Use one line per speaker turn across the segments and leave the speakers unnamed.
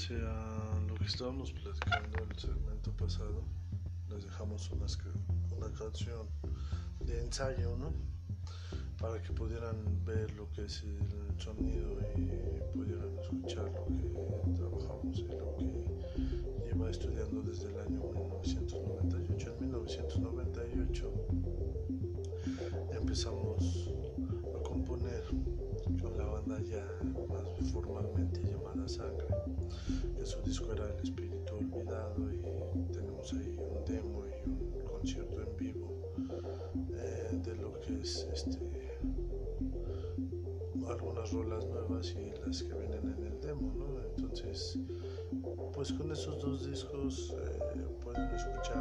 base a lo que estábamos platicando en el segmento pasado, les dejamos una, una canción de ensayo, ¿no? Para que pudieran ver lo que es el sonido y pudieran escuchar lo que trabajamos y lo que lleva estudiando desde el año 1998. En 1998 empezamos a componer con la banda ya más formalmente Sangre, su disco era El Espíritu Olvidado y tenemos ahí un demo y un concierto en vivo eh, de lo que es este algunas rolas nuevas y las que vienen en el demo, ¿no? Entonces, pues con esos dos discos eh, pueden escucharlos,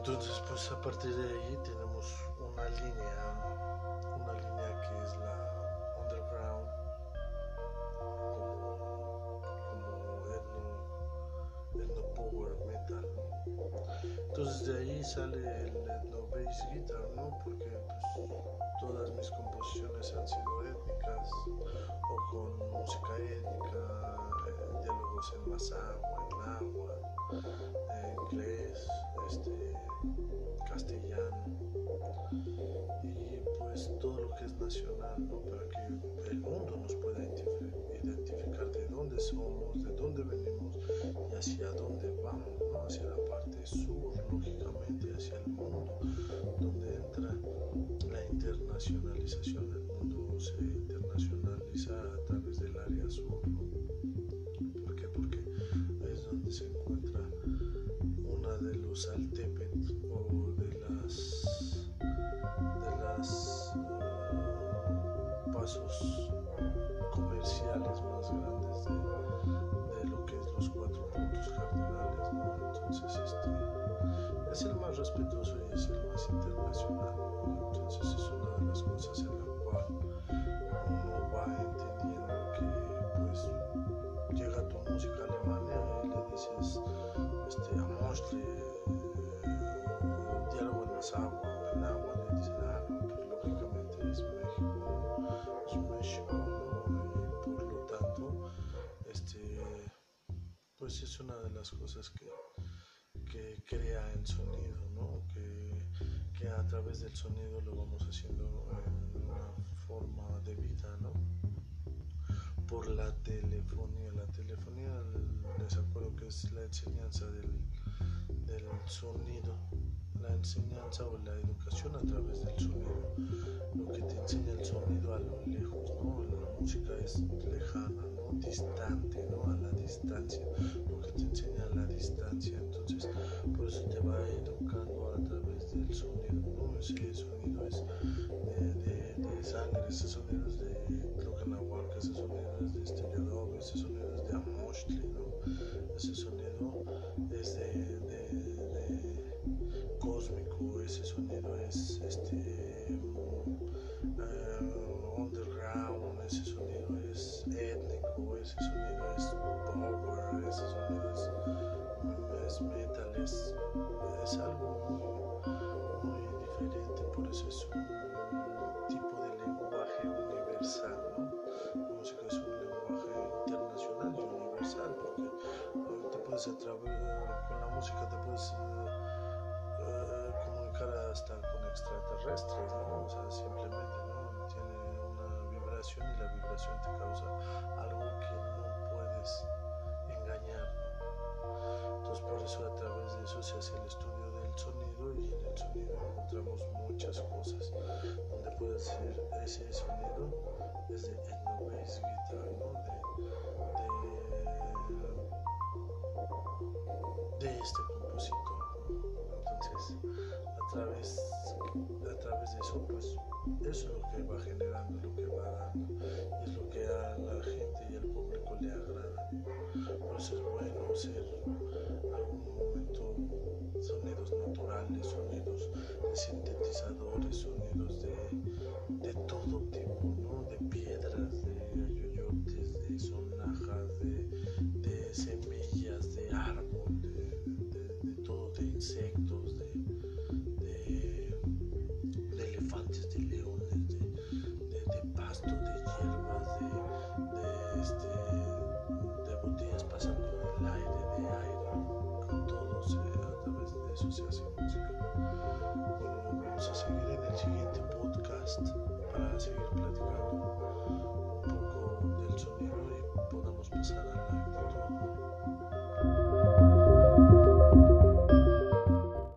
Entonces, pues a partir de ahí tenemos una línea, una línea que es la underground, como, como etno, etno power metal. Entonces de ahí sale el etno bass guitar, ¿no? Porque pues, todas mis composiciones han sido étnicas o con música étnica, eh, diálogos en masagua, en agua, en inglés, este, y hacia este es el más respetuoso y es el más internacional entonces es una de las cosas en la cual uno va entendiendo que pues llega tu música a Alemania y le dices este, a Mostre, eh, diálogo en las aguas en agua, le dicen, ah, no, pues lógicamente es México, es ¿no? y por lo tanto, este, pues es una de las cosas que, que crea el sonido, ¿no? que, que a través del sonido lo vamos haciendo en una forma de vida, ¿no? por la telefonía. La telefonía, les acuerdo que es la enseñanza del, del, sonido, la enseñanza o la educación a través del sonido. Lo que te enseña el sonido a lo lejos, ¿no? La música es lejana, ¿no? Distante, ¿no? A la distancia. Lo que te enseña a la distancia. Entonces, ese sonido es este uh, underground, ese sonido es étnico, ese sonido es power, ese sonido es, es metal, es, es algo muy, diferente, por eso es un tipo de lenguaje universal, ¿no? La música es un lenguaje internacional y universal porque uh, te puedes atravesar con la música te puedes hasta con extraterrestres. O sea, simplemente, ¿no? Tiene una vibración y la vibración te causa algo que no puedes engañar. Entonces por eso a través de eso se hace el estudio del sonido y en el sonido encontramos muchas cosas donde puedes decir ese sonido es de etno bass guitar, ¿no? De, de, de este a través, a través de eso, pues eso es lo que va generando, para seguir platicando un poco del sonido y podemos pasar a la actitud.